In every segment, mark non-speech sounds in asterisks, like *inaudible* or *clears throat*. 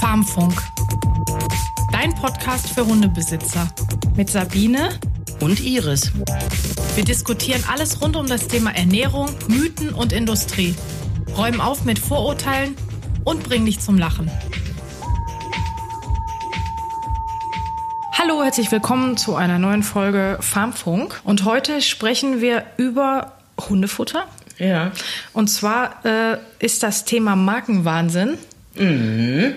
Farmfunk. Dein Podcast für Hundebesitzer. Mit Sabine und Iris. Wir diskutieren alles rund um das Thema Ernährung, Mythen und Industrie. Räumen auf mit Vorurteilen und bringen dich zum Lachen. Hallo, herzlich willkommen zu einer neuen Folge Farmfunk. Und heute sprechen wir über Hundefutter. Ja. Und zwar äh, ist das Thema Markenwahnsinn. Mhm.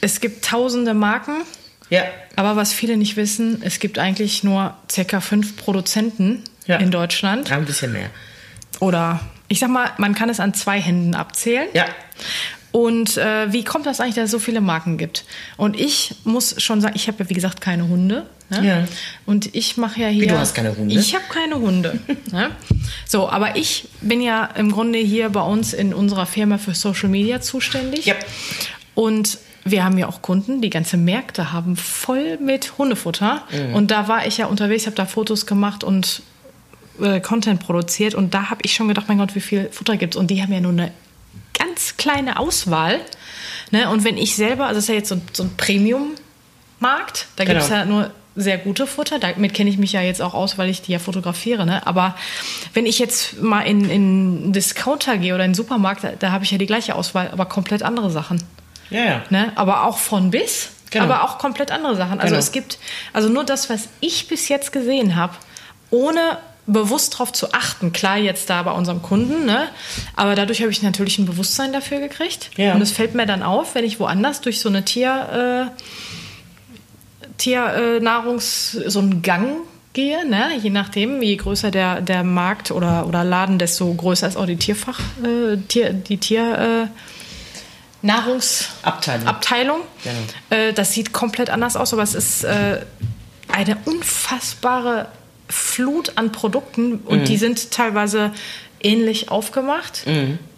Es gibt tausende Marken. Ja. Aber was viele nicht wissen, es gibt eigentlich nur circa fünf Produzenten Ja. in Deutschland. Ja, ein bisschen mehr. Oder ich sag mal, man kann es an zwei Händen abzählen. Ja. Und äh, wie kommt das eigentlich, dass es so viele Marken gibt? Und ich muss schon sagen, ich habe ja wie gesagt keine Hunde. Ne? Ja. Und ich mache ja hier. du hast keine Hunde? Ich habe keine Hunde. *laughs* ne? So, aber ich bin ja im Grunde hier bei uns in unserer Firma für Social Media zuständig. Ja. Und wir haben ja auch Kunden, die ganze Märkte haben voll mit Hundefutter. Mhm. Und da war ich ja unterwegs, habe da Fotos gemacht und äh, Content produziert. Und da habe ich schon gedacht, mein Gott, wie viel Futter gibt's? Und die haben ja nur eine ganz kleine Auswahl. Ne? Und wenn ich selber, also das ist ja jetzt so, so ein Premium-Markt, da gibt's Genau. ja nur sehr gute Futter. Damit kenne ich mich ja jetzt auch aus, weil ich die ja fotografiere. Ne? Aber wenn ich jetzt mal in, in Discounter gehe oder in einen Supermarkt, da, da habe ich ja die gleiche Auswahl, aber komplett andere Sachen. Ja, ja. Ne? Aber auch von bis, Genau. aber auch komplett andere Sachen. Also Genau. es gibt, also nur das, was ich bis jetzt gesehen habe, ohne bewusst darauf zu achten, klar jetzt da bei unserem Kunden, ne? aber dadurch habe ich natürlich ein Bewusstsein dafür gekriegt. Ja. Und es fällt mir dann auf, wenn ich woanders durch so eine Tier, äh, Tiernahrungs, so einen Gang gehe, ne? je nachdem, je größer der, der Markt oder, oder Laden, desto größer ist auch die Tierfach, äh, Tier, die Tier, äh, Nahrungsabteilung. Abteilung. Genau. Äh, das sieht komplett anders aus, aber es ist äh, eine unfassbare Flut an Produkten und die sind teilweise ähnlich aufgemacht.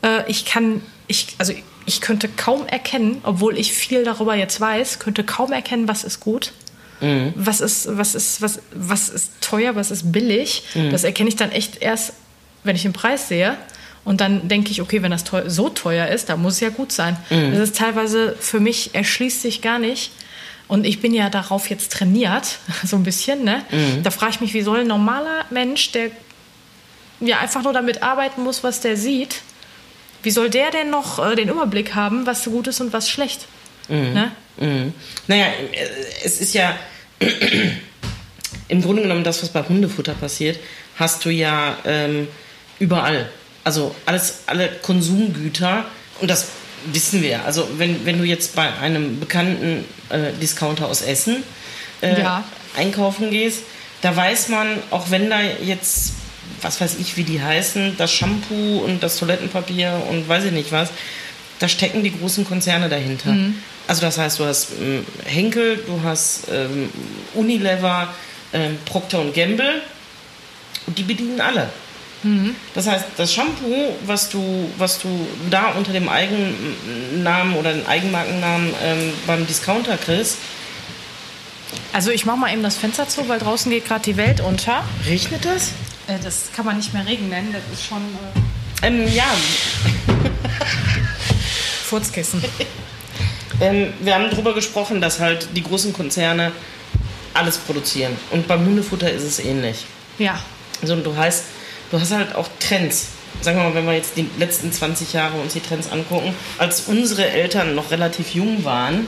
Äh, ich kann, ich, also ich könnte kaum erkennen, obwohl ich viel darüber jetzt weiß, könnte kaum erkennen, was ist gut. Was ist, was ist, was, was ist teuer, was ist billig? Das erkenne ich dann echt erst, wenn ich den Preis sehe. Und dann denke ich, okay, wenn das teu so teuer ist, dann muss es ja gut sein. Das ist teilweise für mich erschließt sich gar nicht. Und ich bin ja darauf jetzt trainiert, *laughs* so ein bisschen. Ne? Da frage ich mich, wie soll ein normaler Mensch, der ja einfach nur damit arbeiten muss, was der sieht, wie soll der denn noch äh, den Überblick haben, was gut ist und was schlecht? Ne? Mhm. Naja, äh, es ist ja *clears throat* im Grunde genommen das, was bei Hundefutter passiert, hast du ja ähm, überall. Also alles, alle Konsumgüter und das wissen wir. Also wenn, wenn du jetzt bei einem bekannten äh, Discounter aus Essen äh, Ja. einkaufen gehst, da weiß man, auch wenn da jetzt, was weiß ich, wie die heißen, das Shampoo und das Toilettenpapier und weiß ich nicht was, da stecken die großen Konzerne dahinter. Also das heißt, du hast ähm, Henkel, du hast ähm, Unilever, ähm, Procter und Gamble und die bedienen alle. Das heißt, das Shampoo, was du, was du da unter dem Eigennamen oder den Eigenmarkennamen ähm, beim Discounter kriegst, Also ich mache mal eben das Fenster zu, weil draußen geht gerade die Welt unter. regnet das? Äh, das kann man nicht mehr Regen nennen, das ist schon äh, Ähm, ja, *laughs* Furzkissen. ähm, wir haben darüber gesprochen, dass halt die großen Konzerne alles produzieren. Und beim Hundefutter ist es ähnlich. Ja. Also du heißt, du hast halt auch Trends. Sagen wir mal, wenn wir jetzt die letzten 20 Jahre uns die Trends angucken, als unsere Eltern noch relativ jung waren,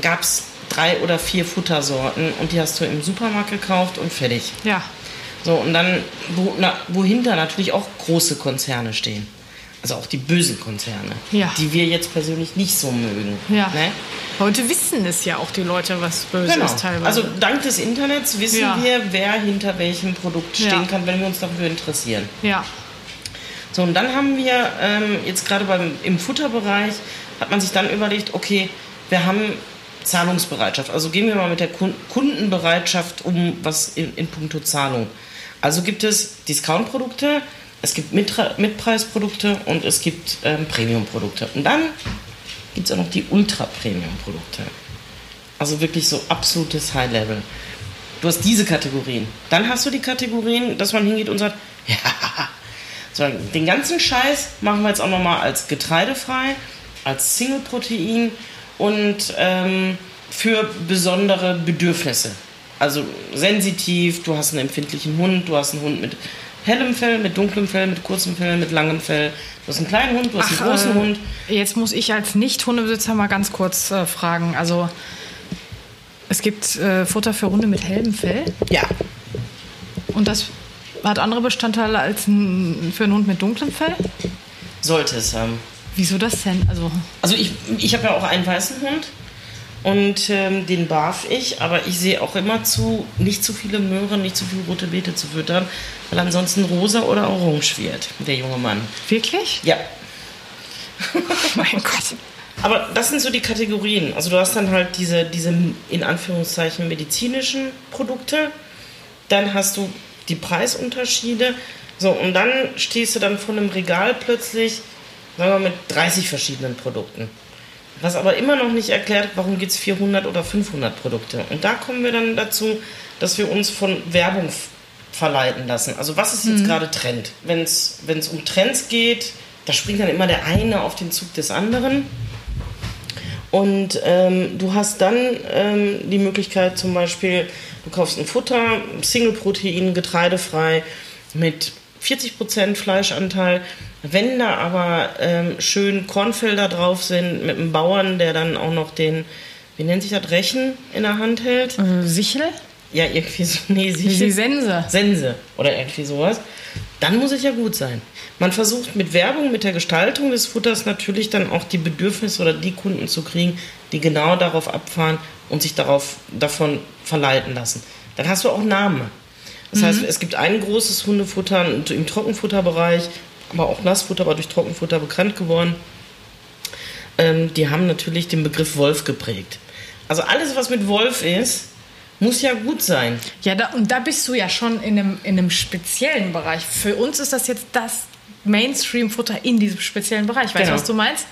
gab es drei oder vier Futtersorten und die hast du im Supermarkt gekauft und fertig. Ja. So, und dann, wo, na, wohinter natürlich auch große Konzerne stehen. Also auch die bösen Konzerne, Ja. die wir jetzt persönlich nicht so mögen. Ja. Ne? Heute wissen es ja auch die Leute, was böse Genau. ist teilweise. Also dank des Internets wissen Ja. wir, wer hinter welchem Produkt stehen kann, wenn wir uns dafür interessieren. ja. So, und dann haben wir ähm, jetzt gerade beim im Futterbereich hat man sich dann überlegt, okay, wir haben Zahlungsbereitschaft. Also gehen wir mal mit der Kun- Kundenbereitschaft um, was in, in puncto Zahlung. Also gibt es Discount-Produkte, es gibt Mitpreisprodukte und es gibt ähm, Premium-Produkte. Und dann gibt es auch noch die Ultra-Premium-Produkte. Also wirklich so absolutes High-Level. Du hast diese Kategorien. Dann hast du die Kategorien, dass man hingeht und sagt, *laughs* ja, Sondern den ganzen Scheiß machen wir jetzt auch nochmal als getreidefrei, als Single-Protein und ähm, für besondere Bedürfnisse. Also sensitiv, du hast einen empfindlichen Hund, du hast einen Hund mit hellem Fell, mit dunklem Fell, mit kurzem Fell, mit langem Fell. Du hast einen kleinen Hund, du hast Ach, einen großen äh, Hund. Jetzt muss ich als Nicht-Hundebesitzer mal ganz kurz äh, fragen. Also es gibt äh, Futter für Hunde mit hellem Fell Ja, und das hat andere Bestandteile als ein, für einen Hund mit dunklem Fell. sollte es haben. Wieso das denn? Also Also ich, ich habe ja auch einen weißen Hund und ähm, den barf ich, aber ich sehe auch immer zu, nicht zu viele Möhren, nicht zu viele rote Beete zu füttern, weil ansonsten rosa oder orange wird, der junge Mann. wirklich? Ja, mein Gott. *laughs* aber das sind so die Kategorien. Also du hast dann halt diese, diese in Anführungszeichen medizinischen Produkte, dann hast du die Preisunterschiede, so und dann stehst du dann vor einem Regal plötzlich, sagen wir mal, mit 30 verschiedenen Produkten. Was aber immer noch nicht erklärt, warum gibt es 400 oder 500 Produkte. Und da kommen wir dann dazu, dass wir uns von Werbung verleiten lassen. Also was ist jetzt gerade Trend? Wenn es um Trends geht, da springt dann immer der eine auf den Zug des anderen. Und ähm, du hast dann ähm, die Möglichkeit zum Beispiel, du kaufst ein Futter, Single-Protein, getreidefrei, mit 40% Fleischanteil. Wenn da aber ähm, schön Kornfelder drauf sind, mit einem Bauern, der dann auch noch den, wie nennt sich das, Rechen in der Hand hält. Äh, Sichel? Ja, irgendwie so, nee, Die sicher. Sense. Sense oder irgendwie sowas, dann muss es ja gut sein. Man versucht mit Werbung, mit der Gestaltung des Futters natürlich dann auch die Bedürfnisse oder die Kunden zu kriegen, die genau darauf abfahren und sich darauf, davon verleiten lassen. Dann hast du auch Namen. Das heißt, es gibt ein großes Hundefutter im Trockenfutterbereich, aber auch Nassfutter, aber durch Trockenfutter bekannt geworden. Ähm, die haben natürlich den Begriff Wolf geprägt. Also alles, was mit Wolf ist, muss ja gut sein. Ja, da, und da bist du ja schon in einem, in einem speziellen Bereich. Für uns ist das jetzt das Mainstream-Futter in diesem speziellen Bereich. Weißt du, Genau. was du meinst?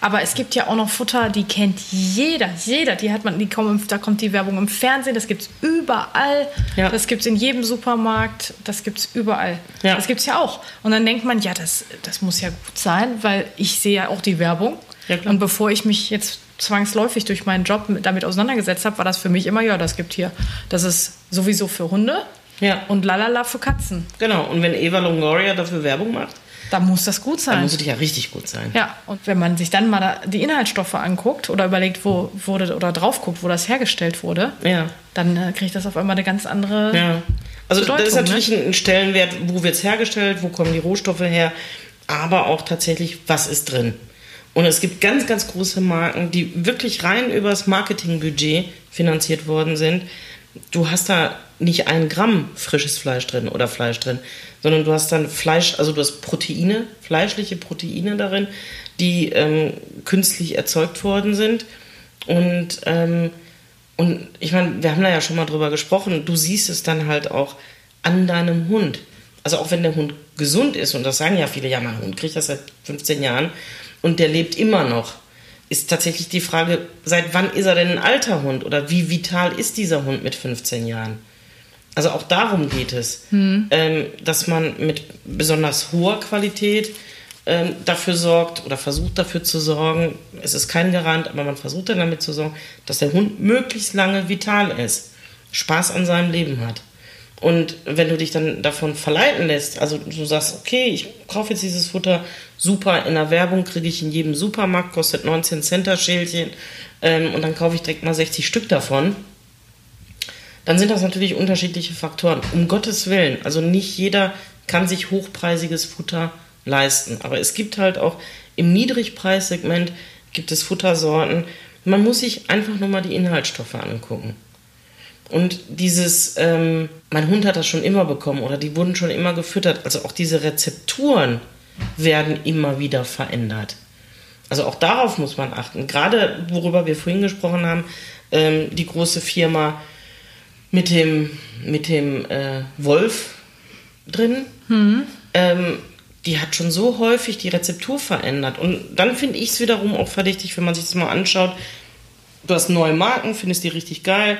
Aber es gibt ja auch noch Futter, die kennt jeder. Jeder, die hat man, die kommen, da kommt die Werbung im Fernsehen, das gibt es überall. Ja. Das gibt es in jedem Supermarkt, das gibt es überall. Ja. Das gibt es ja auch. Und dann denkt man, ja, das, das muss ja gut sein, weil ich sehe ja auch die Werbung. Ja. Und bevor ich mich jetzt zwangsläufig durch meinen Job mit, damit auseinandergesetzt habe, war das für mich immer, ja, das gibt hier. Das ist sowieso für Hunde Ja. und lalala für Katzen. Genau, und wenn Eva Longoria dafür Werbung macht, Da muss das gut sein. muss es ja richtig gut sein. Ja, und wenn man sich dann mal da die Inhaltsstoffe anguckt oder überlegt, wo wurde oder drauf guckt, wo das hergestellt wurde, Ja. dann äh, kriegt das auf einmal eine ganz andere. Ja. Also das ist Bedeutung, natürlich ne? ein Stellenwert, wo wird es hergestellt, wo kommen die Rohstoffe her, aber auch tatsächlich, was ist drin. Und es gibt ganz, ganz große Marken, die wirklich rein übers Marketingbudget finanziert worden sind. Du hast da nicht ein Gramm frisches Fleisch drin oder Fleisch drin, sondern du hast dann Fleisch, also du hast Proteine, fleischliche Proteine darin, die ähm, künstlich erzeugt worden sind. Und, ähm, und ich meine, wir haben da ja schon mal drüber gesprochen, du siehst es dann halt auch an deinem Hund. Also auch wenn der Hund gesund ist, und das sagen ja viele, ja, mein Hund kriegt das seit 15 Jahren und der lebt immer noch, ist tatsächlich die Frage, seit wann ist er denn ein alter Hund oder wie vital ist dieser Hund mit 15 Jahren? Also auch darum geht es, ähm, dass man mit besonders hoher Qualität ähm, dafür sorgt oder versucht dafür zu sorgen, es ist kein Garant, aber man versucht dann damit zu sorgen, dass der Hund möglichst lange vital ist, Spaß an seinem Leben hat. Und wenn du dich dann davon verleiten lässt, also du sagst, okay, ich kaufe jetzt dieses Futter, super, in der Werbung kriege ich in jedem Supermarkt, kostet 19 Cent das Schälchen ähm, und dann kaufe ich direkt mal 60 Stück davon, dann sind das natürlich unterschiedliche Faktoren. Um Gottes Willen, also nicht jeder kann sich hochpreisiges Futter leisten. Aber es gibt halt auch im Niedrigpreissegment gibt es Futtersorten. Man muss sich einfach nur mal die Inhaltsstoffe angucken. Und dieses, ähm, mein Hund hat das schon immer bekommen oder die wurden schon immer gefüttert. Also auch diese Rezepturen werden immer wieder verändert. Also auch darauf muss man achten. Gerade worüber wir vorhin gesprochen haben, ähm, die große Firma mit dem, mit dem äh, Wolf drin, ähm, die hat schon so häufig die Rezeptur verändert. Und dann finde ich es wiederum auch verdächtig, wenn man sich das mal anschaut. Du hast neue Marken, findest die richtig geil.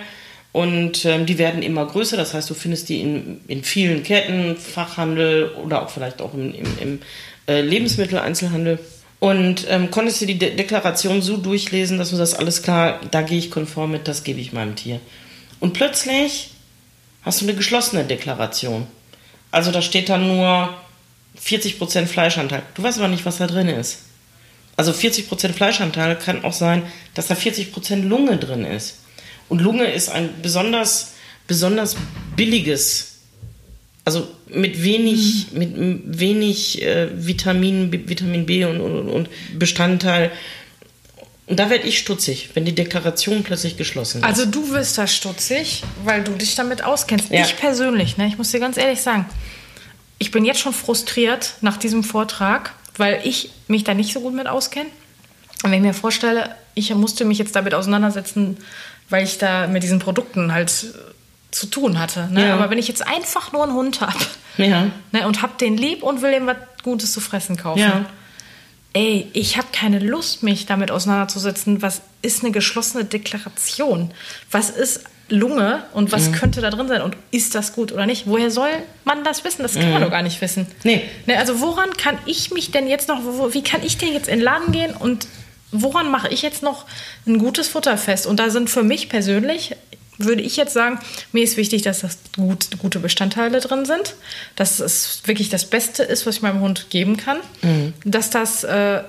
Und ähm, die werden immer größer, das heißt, du findest die in, in vielen Ketten, Fachhandel oder auch vielleicht auch im, im, im äh, Lebensmitteleinzelhandel. Und ähm, konntest du die De Deklaration so durchlesen, dass du das alles klar, da gehe ich konform mit, das gebe ich meinem Tier. Und plötzlich hast du eine geschlossene Deklaration. Also da steht dann nur 40% Fleischanteil. Du weißt aber nicht, was da drin ist. Also 40% Fleischanteil kann auch sein, dass da 40% Lunge drin ist. Und Lunge ist ein besonders, besonders billiges, also mit wenig, mhm. mit wenig äh, Vitamin, Vitamin B und, und, und Bestandteil. Und da werde ich stutzig, wenn die Deklaration plötzlich geschlossen ist. Also du wirst da stutzig, weil du dich damit auskennst. Ja. Ich persönlich, ne, ich muss dir ganz ehrlich sagen, ich bin jetzt schon frustriert nach diesem Vortrag, weil ich mich da nicht so gut mit auskenne. Und wenn ich mir vorstelle, ich musste mich jetzt damit auseinandersetzen, weil ich da mit diesen Produkten halt zu tun hatte. Ne? Ja. Aber wenn ich jetzt einfach nur einen Hund habe *laughs* ja. ne, und habe den lieb und will ihm was Gutes zu fressen kaufen, ja. ey, ich habe keine Lust, mich damit auseinanderzusetzen, was ist eine geschlossene Deklaration? Was ist Lunge und was mhm. könnte da drin sein und ist das gut oder nicht? Woher soll man das wissen? Das kann mhm. man doch gar nicht wissen. Nee. Ne, also woran kann ich mich denn jetzt noch, wo, wie kann ich denn jetzt in den Laden gehen und woran mache ich jetzt noch ein gutes Futter fest? Und da sind für mich persönlich, würde ich jetzt sagen, mir ist wichtig, dass das gut, gute Bestandteile drin sind, dass es wirklich das Beste ist, was ich meinem Hund geben kann, mhm. dass das äh,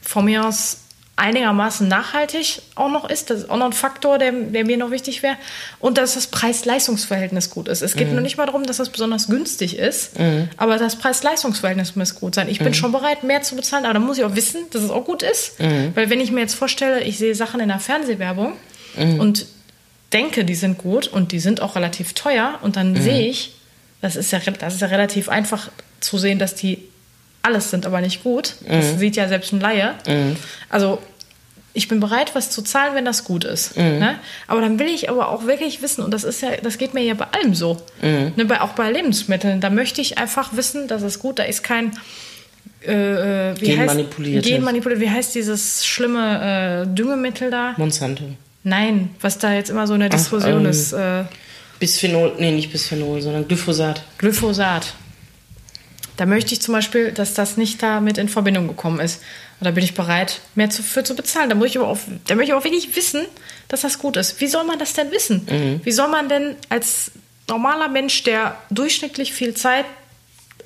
von mir aus einigermaßen nachhaltig auch noch ist. Das ist auch noch ein Faktor, der, der mir noch wichtig wäre. Und dass das Preis-Leistungs-Verhältnis gut ist. Es geht mhm. nur nicht mal darum, dass das besonders günstig ist, mhm. aber das Preis-Leistungs-Verhältnis muss gut sein. Ich bin mhm. schon bereit, mehr zu bezahlen, aber dann muss ich auch wissen, dass es auch gut ist. Mhm. Weil wenn ich mir jetzt vorstelle, ich sehe Sachen in der Fernsehwerbung mhm. und denke, die sind gut und die sind auch relativ teuer und dann sehe ich, das ist, ja, das ist ja relativ einfach zu sehen, dass die alles sind aber nicht gut. Mhm. Das sieht ja selbst ein Laie. Mhm. Also ich bin bereit, was zu zahlen, wenn das gut ist. Mhm. Ne? Aber dann will ich aber auch wirklich wissen, und das ist ja, das geht mir ja bei allem so. Mhm. Ne, bei, auch bei Lebensmitteln. Da möchte ich einfach wissen, dass es gut, da ist kein äh, äh wie Genmanipuliert. Heißt, Genmanipuliert. Wie heißt dieses schlimme äh, Düngemittel da? Monsanto. Nein, was da jetzt immer so in der Diskussion ähm, ist. Äh, Bisphenol, nee, nicht Bisphenol, sondern Glyphosat. Glyphosat. Da möchte ich zum Beispiel, dass das nicht damit in Verbindung gekommen ist. Und da bin ich bereit, mehr für zu bezahlen. Da, muss ich aber auch, da möchte ich auch wirklich wissen, dass das gut ist. Wie soll man das denn wissen? Mhm. Wie soll man denn als normaler Mensch, der durchschnittlich viel Zeit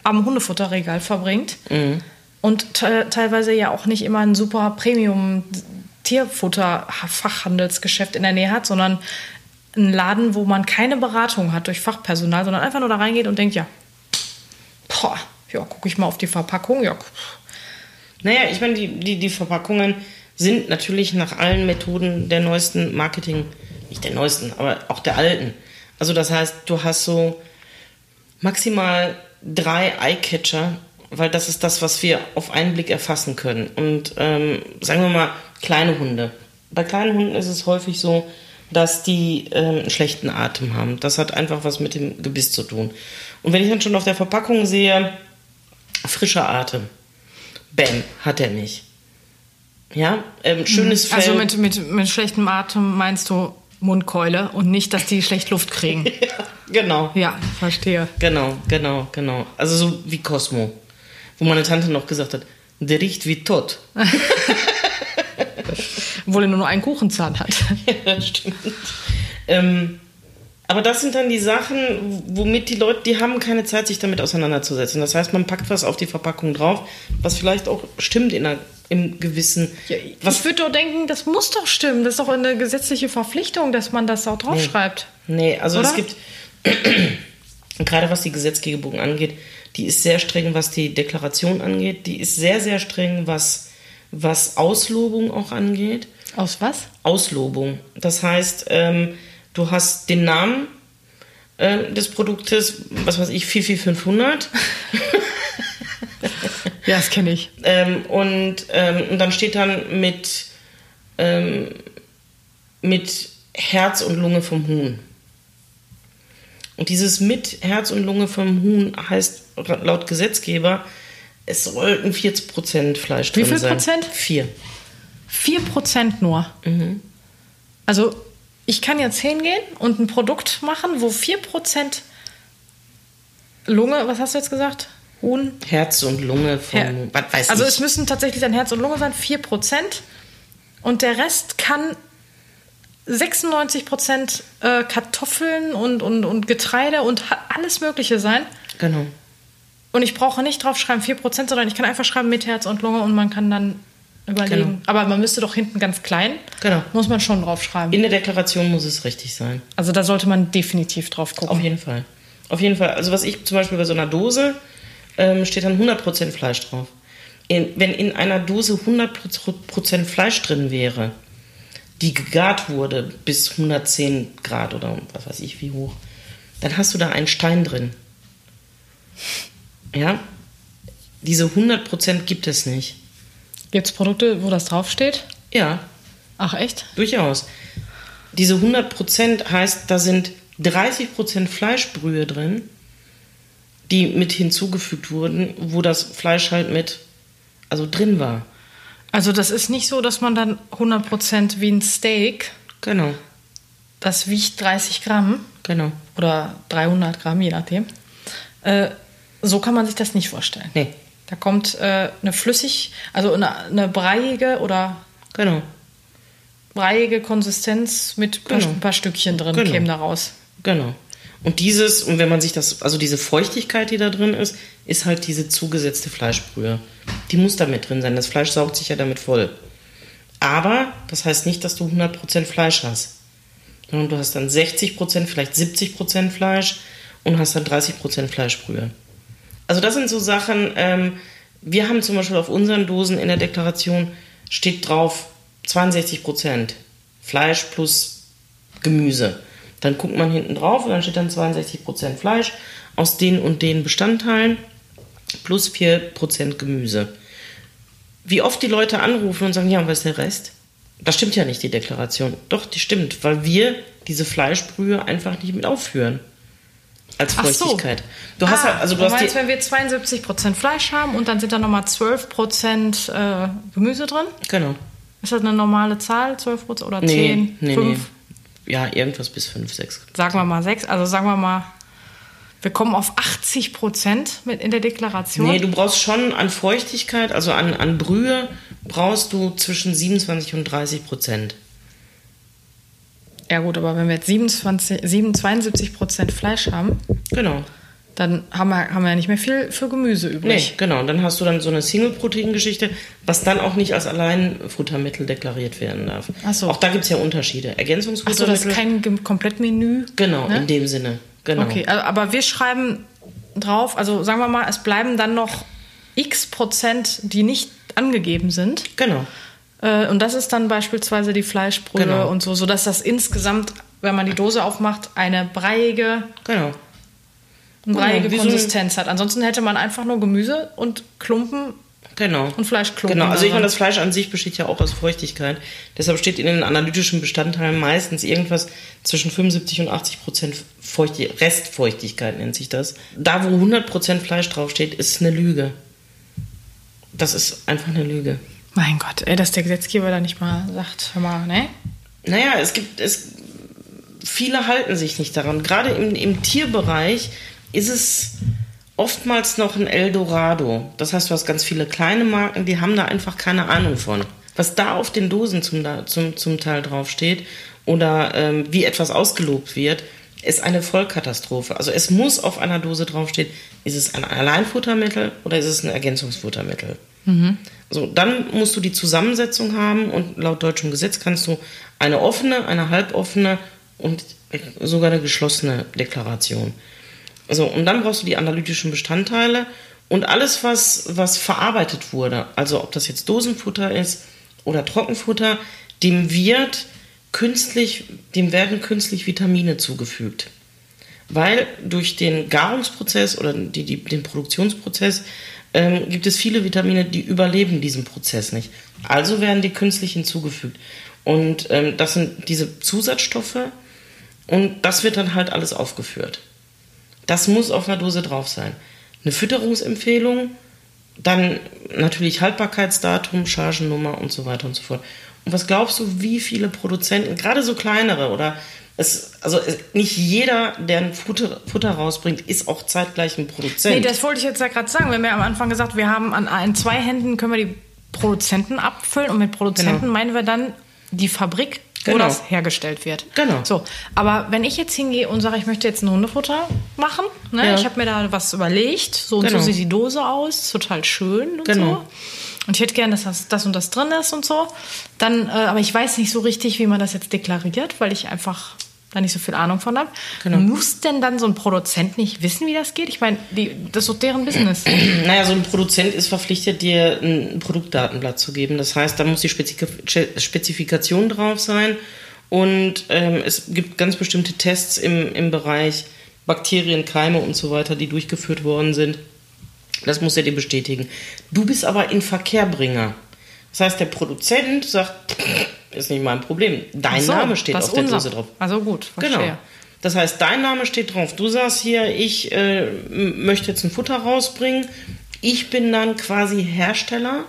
am Hundefutterregal verbringt mhm. und te teilweise ja auch nicht immer ein super Premium Tierfutter-Fachhandelsgeschäft in der Nähe hat, sondern einen Laden, wo man keine Beratung hat durch Fachpersonal, sondern einfach nur da reingeht und denkt, ja, boah, ja, gucke ich mal auf die Verpackung, ja. Naja, ich meine, die, die, die Verpackungen sind natürlich nach allen Methoden der neuesten Marketing, nicht der neuesten, aber auch der alten. Also das heißt, du hast so maximal drei Eyecatcher, weil das ist das, was wir auf einen Blick erfassen können. Und ähm, sagen wir mal, kleine Hunde. Bei kleinen Hunden ist es häufig so, dass die ähm, einen schlechten Atem haben. Das hat einfach was mit dem Gebiss zu tun. Und wenn ich dann schon auf der Verpackung sehe, frischer Atem. Bäm, hat er nicht. Ja, ähm, schönes Fell. Also mit, mit, mit schlechtem Atem meinst du Mundkeule und nicht, dass die schlecht Luft kriegen. *laughs* ja, genau. Ja, verstehe. Genau, genau, genau. Also so wie Cosmo. Wo meine Tante noch gesagt hat, der riecht wie tot. *laughs* Obwohl er nur noch einen Kuchenzahn hat. *laughs* ja, stimmt. Ähm, aber das sind dann die Sachen, womit die Leute, die haben keine Zeit, sich damit auseinanderzusetzen. Das heißt, man packt was auf die Verpackung drauf, was vielleicht auch stimmt in einer, im Gewissen. Ja, was ich würde doch denken, das muss doch stimmen. Das ist doch eine gesetzliche Verpflichtung, dass man das auch draufschreibt. Nee, nee also Oder? es gibt, *clears throat* gerade was die Gesetzgebung angeht, die ist sehr streng, was die Deklaration angeht. Die ist sehr, sehr streng, was, was Auslobung auch angeht. Aus was? Auslobung. Das heißt, ähm, Du hast den Namen äh, des Produktes, was weiß ich, 44500. *laughs* ja, das kenne ich. Ähm, und, ähm, und dann steht dann mit, ähm, mit Herz und Lunge vom Huhn. Und dieses mit Herz und Lunge vom Huhn heißt laut Gesetzgeber, es sollten 40% Fleisch drin sein. Wie viel Prozent? Vier. Vier Prozent nur. Mhm. Also ich kann jetzt hingehen und ein Produkt machen, wo 4% Lunge, was hast du jetzt gesagt? Huhn? Herz und Lunge von, Her was weiß also ich. es müssen tatsächlich dann Herz und Lunge sein, 4%. Und der Rest kann 96% äh, Kartoffeln und, und, und Getreide und alles Mögliche sein. Genau. Und ich brauche nicht draufschreiben 4%, sondern ich kann einfach schreiben mit Herz und Lunge und man kann dann überlegen. Genau. Aber man müsste doch hinten ganz klein, Genau. muss man schon draufschreiben. In der Deklaration muss es richtig sein. Also da sollte man definitiv drauf gucken. Auf jeden Fall. Auf jeden Fall. Also was ich zum Beispiel bei so einer Dose ähm, steht dann 100% Fleisch drauf. In, wenn in einer Dose 100% Fleisch drin wäre, die gegart wurde bis 110 Grad oder was weiß ich wie hoch, dann hast du da einen Stein drin. Ja? Diese 100% gibt es nicht. Gibt es Produkte, wo das draufsteht? Ja, Ach echt? Durchaus. Diese 100% heißt, da sind 30% Fleischbrühe drin, die mit hinzugefügt wurden, wo das Fleisch halt mit, also drin war. Also das ist nicht so, dass man dann 100% wie ein Steak, Genau, das wiegt 30 Gramm genau. oder 300 Gramm, je nachdem. Äh, so kann man sich das nicht vorstellen. Nee, Da kommt äh, eine flüssig, also eine, eine breiige oder genau, breiige Konsistenz mit Genau. ein paar Stückchen drin Genau. käme da raus. genau. Und dieses, und wenn man sich das, also diese Feuchtigkeit, die da drin ist, ist halt diese zugesetzte Fleischbrühe. Die muss da mit drin sein. Das Fleisch saugt sich ja damit voll. Aber das heißt nicht, dass du 100% Fleisch hast. Sondern du hast dann 60%, vielleicht 70% Fleisch und hast dann 30% Fleischbrühe. Also das sind so Sachen, ähm, wir haben zum Beispiel auf unseren Dosen in der Deklaration steht drauf 62% Fleisch plus Gemüse. Dann guckt man hinten drauf und dann steht dann 62% Fleisch aus den und den Bestandteilen plus 4% Gemüse. Wie oft die Leute anrufen und sagen, ja, und was ist der Rest? Das stimmt ja nicht, die Deklaration. Doch, die stimmt, weil wir diese Fleischbrühe einfach nicht mit aufführen. Als Ach so. Feuchtigkeit. Du hast ah, halt, also du du hast meinst, wenn wir 72% Fleisch haben und dann sind da nochmal 12% äh, Gemüse drin? Genau. Ist das eine normale Zahl, 12% oder 10, Nee, nee, 5? nee. Ja, irgendwas bis 5, 6. Sagen wir mal 6, also sagen wir mal, wir kommen auf 80% mit in der Deklaration. Nee, du brauchst schon an Feuchtigkeit, also an, an Brühe, brauchst du zwischen 27 und 30 Prozent. Ja gut, aber wenn wir jetzt 27, 7, 72% Fleisch haben, Genau. dann haben wir, haben wir ja nicht mehr viel für Gemüse Nee, übrig. genau. Und dann hast du dann so eine Single-Protein-Geschichte, was dann auch nicht als Alleinfuttermittel deklariert werden darf. Ach so. Auch da gibt es ja Unterschiede. Achso, Ergänzungsfuttermittel. das ist kein Komplettmenü. genau, ne? in dem Sinne. Genau. Okay, aber wir schreiben drauf, also sagen wir mal, es bleiben dann noch x Prozent, die nicht angegeben sind. Genau. Äh, Und das ist dann beispielsweise die Fleischbrühe Genau. und so, sodass das insgesamt, wenn man die Dose aufmacht, eine breiige, Genau. eine breiige Genau, so ein- Konsistenz hat. Ansonsten hätte man einfach nur Gemüse und Klumpen Genau. und Fleischklumpen. Genau, also ich meine, daran. das Fleisch an sich besteht ja auch aus Feuchtigkeit. Deshalb steht in den analytischen Bestandteilen meistens irgendwas zwischen 75 und 80 Prozent Feuchti Restfeuchtigkeit nennt sich das. Da, wo 100 Prozent Fleisch draufsteht, ist eine Lüge. Das ist einfach eine Lüge. Mein Gott, ey, dass der Gesetzgeber da nicht mal sagt, hör mal, ne? Naja, es gibt, es, viele halten sich nicht daran. Gerade im, im Tierbereich ist es oftmals noch ein Eldorado. Das heißt, du hast ganz viele kleine Marken, die haben da einfach keine Ahnung von. Was da auf den Dosen zum, zum, zum Teil draufsteht oder ähm, wie etwas ausgelobt wird, ist eine Vollkatastrophe. Also es muss auf einer Dose draufstehen, ist es ein Alleinfuttermittel oder ist es ein Ergänzungsfuttermittel. So, dann musst du die Zusammensetzung haben und laut deutschem Gesetz kannst du eine offene, eine halboffene und sogar eine geschlossene Deklaration. So, und dann brauchst du die analytischen Bestandteile und alles, was, was verarbeitet wurde, also ob das jetzt Dosenfutter ist oder Trockenfutter, dem wird künstlich, dem werden künstlich Vitamine zugefügt. Weil durch den Garungsprozess oder die, die, den Produktionsprozess ähm, gibt es viele Vitamine, die überleben diesen Prozess nicht. Also werden die künstlich hinzugefügt. Und ähm, das sind diese Zusatzstoffe und das wird dann halt alles aufgeführt. Das muss auf einer Dose drauf sein. Eine Fütterungsempfehlung, dann natürlich Haltbarkeitsdatum, Chargennummer und so weiter und so fort. Und was glaubst du, wie viele Produzenten, gerade so kleinere oder es, also nicht jeder, der ein Futter, Futter rausbringt, ist auch zeitgleich ein Produzent. Nee, das wollte ich jetzt ja gerade sagen. Wir haben ja am Anfang gesagt, wir haben an, an zwei Händen können wir die Produzenten abfüllen und mit Produzenten Genau. meinen wir dann die Fabrik, wo Genau. das hergestellt wird. Genau. So, aber wenn ich jetzt hingehe und sage, ich möchte jetzt ein Hundefutter machen, ne? Ja. ich habe mir da was überlegt, so und Genau. so sieht die Dose aus, total schön und Genau. so. Und ich hätte gern, dass das, das und das drin ist und so. Dann, äh, aber ich weiß nicht so richtig, wie man das jetzt deklariert, weil ich einfach da nicht so viel Ahnung von habe. Genau. Muss denn dann so ein Produzent nicht wissen, wie das geht? Ich meine, das ist doch deren Business. *clears throat* Naja, so ein Produzent ist verpflichtet, dir ein Produktdatenblatt zu geben. Das heißt, da muss die Spezifika- Spezifikation drauf sein. Und ähm, es gibt ganz bestimmte Tests im, im Bereich Bakterien, Keime und so weiter, die durchgeführt worden sind. Das muss er dir bestätigen. Du bist aber ein Verkehrbringer. Das heißt, der Produzent sagt, *tsk* ist nicht mein Problem. Dein so, Name steht das auf der unser. Dose drauf. Also gut, verstehe. Genau. Das heißt, dein Name steht drauf. Du sagst hier, ich äh, möchte jetzt ein Futter rausbringen. Ich bin dann quasi Hersteller.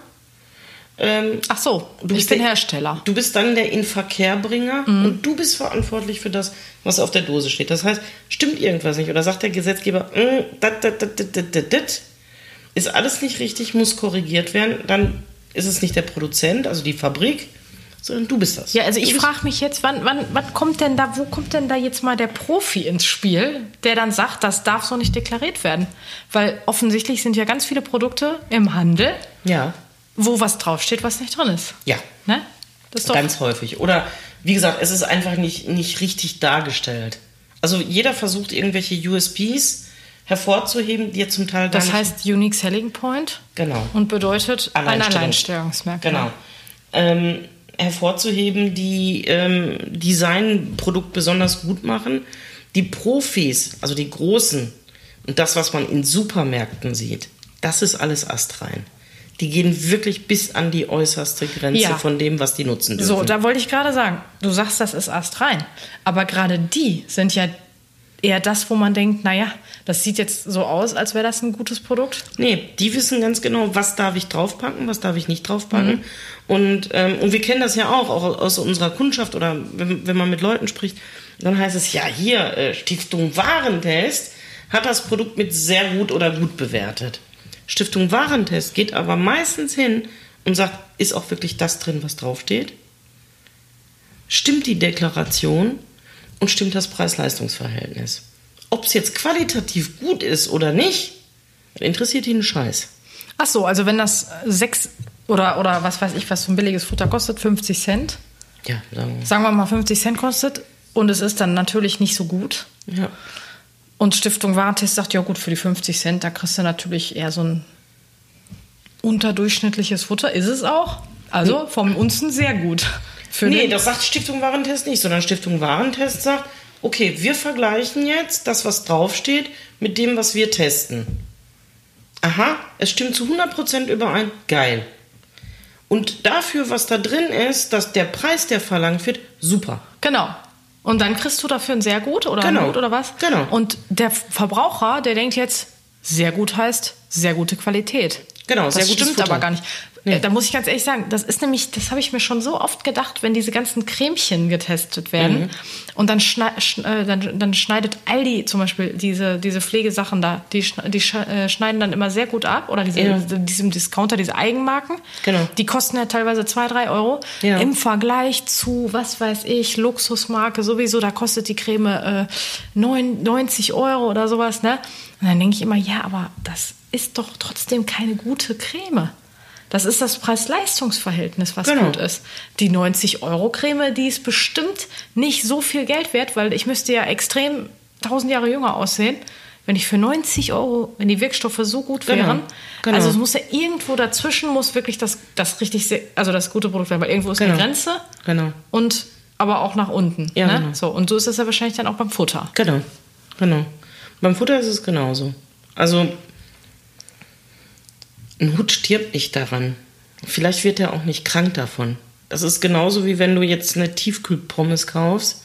Ähm, Ach so, du ich bist bin der- Hersteller. Du bist dann der Inverkehrbringer Mhm. und du bist verantwortlich für das, was auf der Dose steht. Das heißt, stimmt irgendwas nicht oder sagt der Gesetzgeber, "Mm, ist alles nicht richtig, muss korrigiert werden, dann ist es nicht der Produzent, also die Fabrik, sondern du bist das. Ja, also ich frage mich jetzt, wann, wann, wann kommt denn da, wo kommt denn da jetzt mal der Profi ins Spiel, der dann sagt, das darf so nicht deklariert werden? Weil offensichtlich sind ja ganz viele Produkte im Handel, Ja. wo was draufsteht, was nicht drin ist. Ja. Ne? Das ist doch. Ganz häufig. Oder wie gesagt, es ist einfach nicht, nicht richtig dargestellt. Also jeder versucht irgendwelche USPs hervorzuheben, die zum Teil das heißt Unique Selling Point Genau. und bedeutet ein Alleinstellungs- Alleinstellungsmerkmal. Genau. Ähm, hervorzuheben, die ähm, Designprodukt besonders gut machen. Die Profis, also die Großen und das, was man in Supermärkten sieht, das ist alles astrein. Die gehen wirklich bis an die äußerste Grenze Ja. von dem, was die nutzen dürfen. So, da wollte ich gerade sagen, du sagst, das ist astrein. Aber gerade die sind ja eher das, wo man denkt, naja, das sieht jetzt so aus, als wäre das ein gutes Produkt. Nee, die wissen ganz genau, was darf ich draufpacken, was darf ich nicht draufpacken. Und, ähm, und wir kennen das ja auch, auch aus unserer Kundschaft oder wenn, wenn man mit Leuten spricht, dann heißt es, ja, hier, äh, Stiftung Warentest hat das Produkt mit sehr gut oder gut bewertet. Stiftung Warentest geht aber meistens hin und sagt, ist auch wirklich das drin, was draufsteht? Stimmt die Deklaration und stimmt das Preis-Leistungs-Verhältnis? Ob es jetzt qualitativ gut ist oder nicht, interessiert ihn Scheiß. Ach so, also wenn das sechs oder, oder was weiß ich, was so ein billiges Futter kostet, 50 Cent, Ja, sagen wir. sagen wir mal 50 Cent kostet und es ist dann natürlich nicht so gut. Ja. Und Stiftung Warentest sagt, ja gut, für die 50 Cent, da kriegst du natürlich eher so ein unterdurchschnittliches Futter. Ist es auch. Also vom Unzen sehr gut. Für Nee, das sagt Stiftung Warentest nicht, sondern Stiftung Warentest sagt, okay, wir vergleichen jetzt das, was draufsteht, mit dem, was wir testen. Aha, es stimmt zu 100% überein. Geil. Und dafür, was da drin ist, dass der Preis, der verlangt wird, super. Genau. Und dann kriegst du dafür ein sehr gut oder ein Genau. gut oder was? Genau. Und der Verbraucher, der denkt jetzt, sehr gut heißt sehr gute Qualität. Genau, das sehr gutes stimmt Futter. aber gar nicht. Nee. Äh, Da muss ich ganz ehrlich sagen, das ist nämlich, das habe ich mir schon so oft gedacht, wenn diese ganzen Cremchen getestet werden Mhm. und dann, schnei schn äh, dann, dann schneidet Aldi zum Beispiel diese, diese Pflegesachen da, die, die äh, schneiden dann immer sehr gut ab oder diese, Ja. diesem Discounter, diese Eigenmarken. Genau. Die kosten ja teilweise zwei, drei Euro. Ja. Im Vergleich zu, was weiß ich, Luxusmarke sowieso, da kostet die Creme äh, neun- 90 Euro oder sowas, ne? Und dann denke ich immer, ja, aber das ist doch trotzdem keine gute Creme. Das ist das Preis-Leistungs-Verhältnis, was Genau. gut ist. Die 90-Euro-Creme, die ist bestimmt nicht so viel Geld wert, weil ich müsste ja extrem 1000 Jahre jünger aussehen, wenn ich für 90 Euro, wenn die Wirkstoffe so gut Genau. wären. Genau. Also es muss ja irgendwo dazwischen, muss wirklich das, das richtig, also das gute Produkt werden, weil irgendwo ist Genau. eine Grenze Genau. und aber auch nach unten. Ja, ne? genau. So, und so ist das ja wahrscheinlich dann auch beim Futter. Genau, genau. Beim Futter ist es genauso. Also ein Hund stirbt nicht daran. Vielleicht wird er auch nicht krank davon. Das ist genauso wie wenn du jetzt eine Tiefkühlpommes kaufst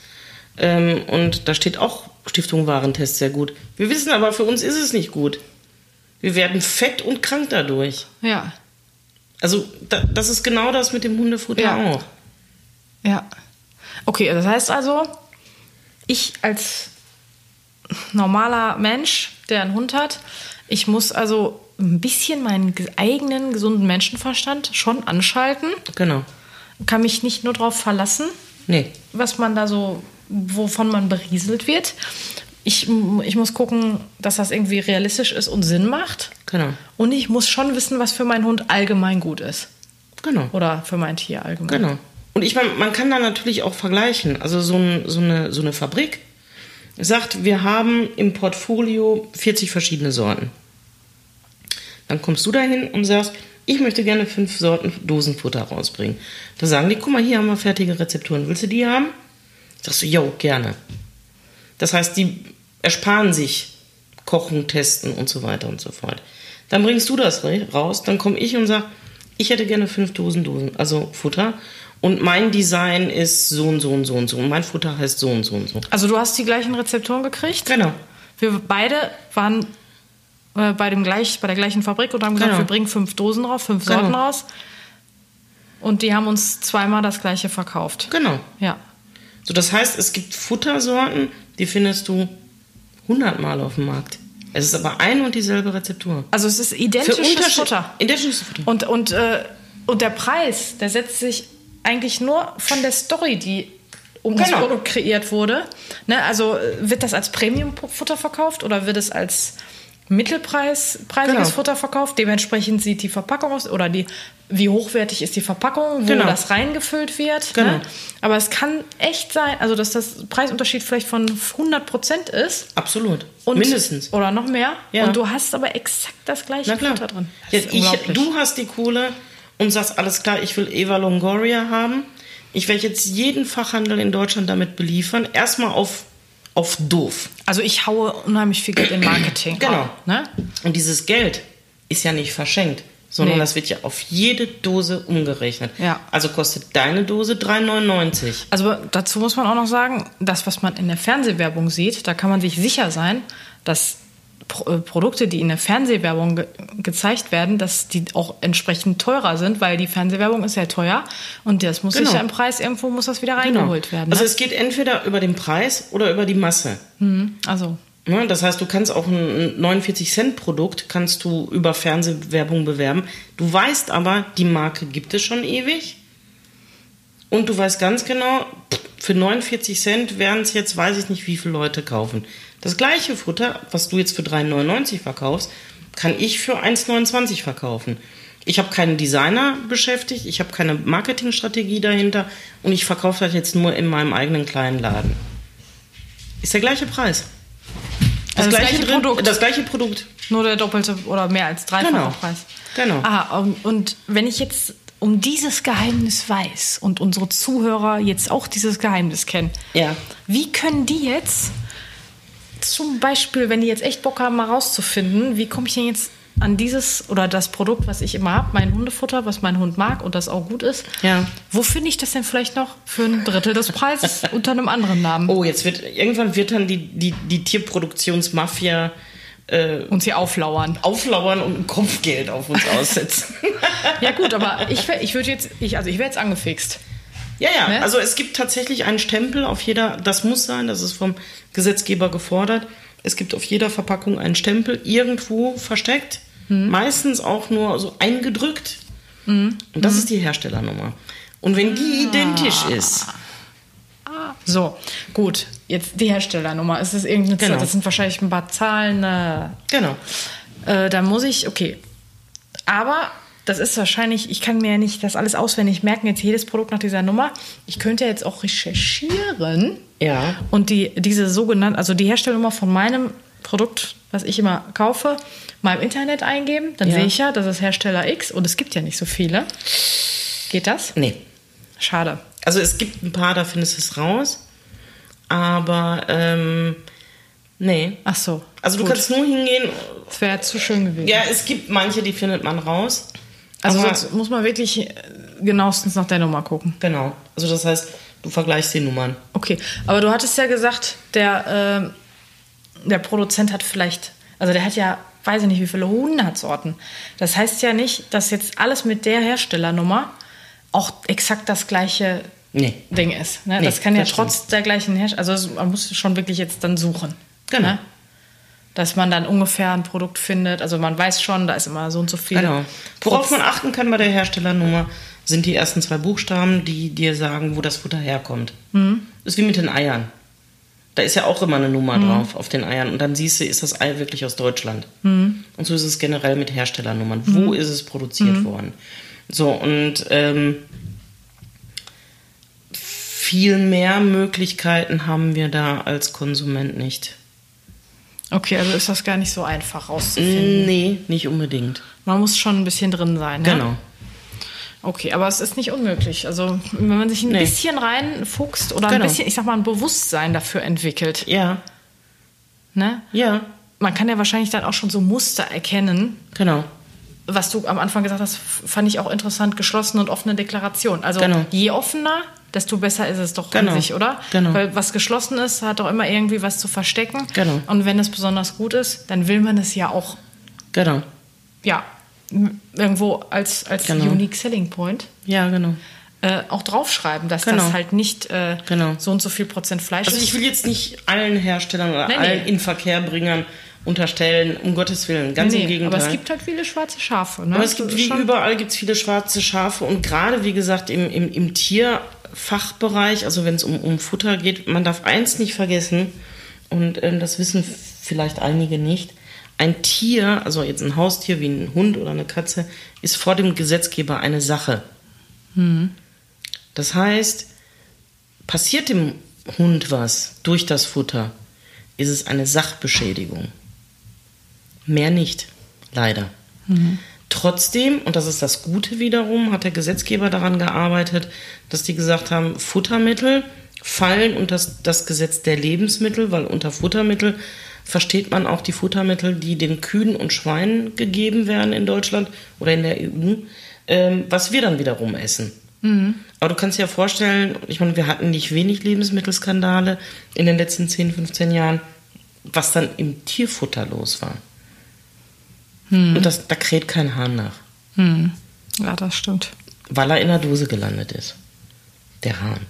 ähm, und da steht auch Stiftung Warentest sehr gut. Wir wissen aber, für uns ist es nicht gut. Wir werden fett und krank dadurch. Ja. Also da, das ist genau das mit dem Hundefutter Ja. auch. Ja. Okay, das heißt also, ich als normaler Mensch, der einen Hund hat, ich muss also ein bisschen meinen ge- eigenen gesunden Menschenverstand schon anschalten, Genau. kann mich nicht nur darauf verlassen, Nee. was man da so, wovon man berieselt wird. Ich, ich muss gucken, dass das irgendwie realistisch ist und Sinn macht. Genau. Und ich muss schon wissen, was für meinen Hund allgemein gut ist. Genau. Oder für mein Tier allgemein. Genau. Und ich meine, man kann da natürlich auch vergleichen. Also so, ein, so, eine, so eine Fabrik sagt, wir haben im Portfolio 40 verschiedene Sorten. Dann kommst du dahin und sagst, ich möchte gerne fünf Sorten Dosenfutter rausbringen. Da sagen die, guck mal, hier haben wir fertige Rezepturen. Willst du die haben? Sagst du, jo, gerne. Das heißt, die ersparen sich Kochen, Testen und so weiter und so fort. Dann bringst du das raus, dann komme ich und sag, ich hätte gerne fünf Dosen Dosen, also Futter. Und mein Design ist so und so und so und so. Und mein Futter heißt so und so und so. Also du hast die gleichen Rezepturen gekriegt? Genau. Wir beide waren äh, bei, dem gleich, bei der gleichen Fabrik und haben gesagt, Genau. wir bringen fünf Dosen raus, fünf Genau. Sorten raus. Und die haben uns zweimal das gleiche verkauft. Genau. Ja. So, das heißt, es gibt Futtersorten, die findest du hundertmal auf dem Markt. Es ist aber ein und dieselbe Rezeptur. Also es ist identisches Futter. Identisches Futter. Und, und, äh, und der Preis, der setzt sich eigentlich nur von der Story, die um das Genau. Produkt kreiert wurde. Ne? Also äh, wird das als Premium-Futter verkauft oder wird es als Mittelpreis preisiges Genau. Futter verkauft? Dementsprechend sieht die Verpackung aus oder die, wie hochwertig ist die Verpackung, wo Genau. das reingefüllt wird. Genau. Ne? Aber es kann echt sein, also dass das Preisunterschied vielleicht von 100 Prozent ist. Absolut. Und, Mindestens. Oder noch mehr. Ja. Und du hast aber exakt das gleiche. Futter drin. Das Jetzt ich, du hast die Kohle und sagst, alles klar, ich will Eva Longoria haben. Ich werde jetzt jeden Fachhandel in Deutschland damit beliefern. Erstmal auf, auf doof. Also ich haue unheimlich viel Geld in Marketing. *clears throat* Genau. Ne? Und dieses Geld ist ja nicht verschenkt, sondern Nee. das wird ja auf jede Dose umgerechnet. Ja. Also kostet deine Dose 3,99. Also dazu muss man auch noch sagen, das, was man in der Fernsehwerbung sieht, da kann man sich sicher sein, dass Pro äh, Produkte, die in der Fernsehwerbung ge gezeigt werden, dass die auch entsprechend teurer sind, weil die Fernsehwerbung ist ja teuer und das muss Genau. sich ja im Preis irgendwo muss das wieder reingeholt werden. Also Ne? es geht entweder über den Preis oder über die Masse. also Ne, Das heißt, du kannst auch ein 49 Cent Produkt kannst du über Fernsehwerbung bewerben. Du weißt aber, die Marke gibt es schon ewig. Und du weißt ganz genau, für 49 Cent werden es jetzt, weiß ich nicht, wie viele Leute kaufen. Das gleiche Futter, was du jetzt für 3,99 verkaufst, kann ich für 1,29 verkaufen. Ich habe keinen Designer beschäftigt, ich habe keine Marketingstrategie dahinter und ich verkaufe das jetzt nur in meinem eigenen kleinen Laden. Ist der gleiche Preis. Also das gleiche Produkt. Das gleiche Produkt. nur der doppelte oder mehr als dreifache Genau. Preis. Genau. Ah, und, und wenn ich jetzt um dieses Geheimnis weiß und unsere Zuhörer jetzt auch dieses Geheimnis kennen, Ja. Wie können die jetzt, zum Beispiel, wenn die jetzt echt Bock haben, mal rauszufinden, wie komme ich denn jetzt an dieses oder das Produkt, was ich immer habe, mein Hundefutter, was mein Hund mag und das auch gut ist, Ja. wo finde ich das denn vielleicht noch für ein Drittel des Preises *laughs* unter einem anderen Namen? Oh, jetzt wird irgendwann wird dann die, die, die Tierproduktionsmafia Und sie auflauern. auflauern und ein Kopfgeld auf uns *laughs* aussetzen. Ja gut, aber *laughs* ich, ich würde jetzt, ich, also ich wäre jetzt angefixt. Ja, ja. Ne? Also es gibt tatsächlich einen Stempel auf jeder, das muss sein, das ist vom Gesetzgeber gefordert. Es gibt auf jeder Verpackung einen Stempel, irgendwo versteckt, Mhm. meistens auch nur so eingedrückt. Und das Mhm. ist die Herstellernummer. Und wenn die Ah. identisch ist, So, gut. Jetzt die Herstellernummer. Ist irgendeine Genau. Zahl, das sind wahrscheinlich ein paar Zahlen. Äh, genau. Äh, da muss ich, okay. Aber das ist wahrscheinlich, ich kann mir ja nicht das alles auswendig merken, jetzt jedes Produkt nach dieser Nummer. Ich könnte jetzt auch recherchieren Ja. und die, diese sogenannte, also die Herstellernummer von meinem Produkt, was ich immer kaufe, mal im Internet eingeben. Dann Ja. sehe ich ja, das ist Hersteller X und es gibt ja nicht so viele. Geht das? Nee. Schade. Also es gibt ein paar, da findest du es raus. Aber, ähm, nee. Ach so. Also du gut. kannst nur hingehen. Das wäre zu schön gewesen. Ja, es gibt manche, die findet man raus. Also aber- sonst muss man wirklich äh, genauestens nach der Nummer gucken. Genau. Also das heißt, du vergleichst die Nummern. Okay, aber du hattest ja gesagt, der, ähm, der Produzent hat vielleicht, also der hat ja, weiß ich nicht, wie viele hundert Sorten. Das heißt ja nicht, dass jetzt alles mit der Herstellernummer auch exakt das gleiche Nee. Ding ist. Ne? Nee, das kann ja das stimmt. trotz der gleichen Herstellung, also man muss schon wirklich jetzt dann suchen. Genau. Ne? Dass man dann ungefähr ein Produkt findet. Also man weiß schon, da ist immer so und so viel. Genau. Worauf man achten kann bei der Herstellernummer, sind die ersten zwei Buchstaben, die dir sagen, wo das Futter herkommt. Mhm. Das ist wie mit den Eiern. Da ist ja auch immer eine Nummer drauf auf den Eiern. Und dann siehst du, ist das Ei wirklich aus Deutschland. Mhm. Und so ist es generell mit Herstellernummern. Wo ist es produziert worden? So, und ähm, viel mehr Möglichkeiten haben wir da als Konsument nicht. Okay, also ist das gar nicht so einfach rauszufinden. Nee, nicht unbedingt. Man muss schon ein bisschen drin sein. Ne? Genau. Okay, aber es ist nicht unmöglich. Also wenn man sich ein Nee. bisschen reinfuchst oder ein Genau. bisschen, ich sag mal, ein Bewusstsein dafür entwickelt, Ja, ne? ja, Man kann ja wahrscheinlich dann auch schon so Muster erkennen. genau. Was du am Anfang gesagt hast, fand ich auch interessant, geschlossene und offene Deklaration. Also Genau. je offener, desto besser ist es doch Genau. an sich, oder? Genau. Weil was geschlossen ist, hat doch immer irgendwie was zu verstecken. Genau. Und wenn es besonders gut ist, dann will man es ja auch, Genau. ja, irgendwo als, als Genau. Unique Selling Point Ja, genau. äh, auch draufschreiben, dass Genau. das halt nicht äh, Genau. so und so viel Prozent Fleisch Also ist. ich will jetzt nicht allen Herstellern oder Nee, nee. allen Inverkehrbringern unterstellen, um Gottes Willen, ganz im Nee, Gegenteil. aber es gibt halt viele schwarze Schafe. Ne? Aber es gibt wie schon- überall gibt's viele schwarze Schafe und gerade wie gesagt im, im, im Tierfachbereich, also wenn es um, um Futter geht, man darf eins nicht vergessen und ähm, das wissen vielleicht einige nicht. Ein Tier, also jetzt ein Haustier wie ein Hund oder eine Katze, ist vor dem Gesetzgeber eine Sache. Das heißt, passiert dem Hund was durch das Futter, ist es eine Sachbeschädigung. Mehr nicht, leider. Trotzdem, und das ist das Gute wiederum, hat der Gesetzgeber daran gearbeitet, dass die gesagt haben, Futtermittel fallen unter das, das Gesetz der Lebensmittel, weil unter Futtermittel versteht man auch die Futtermittel, die den Kühen und Schweinen gegeben werden in Deutschland oder in der EU, ähm, was wir dann wiederum essen. Aber du kannst dir ja vorstellen, ich meine, wir hatten nicht wenig Lebensmittelskandale in den letzten 10, 15 Jahren, was dann im Tierfutter los war. Und das, da kräht kein Hahn nach, Hm. Ja, das stimmt. weil er in der Dose gelandet ist. Der Hahn.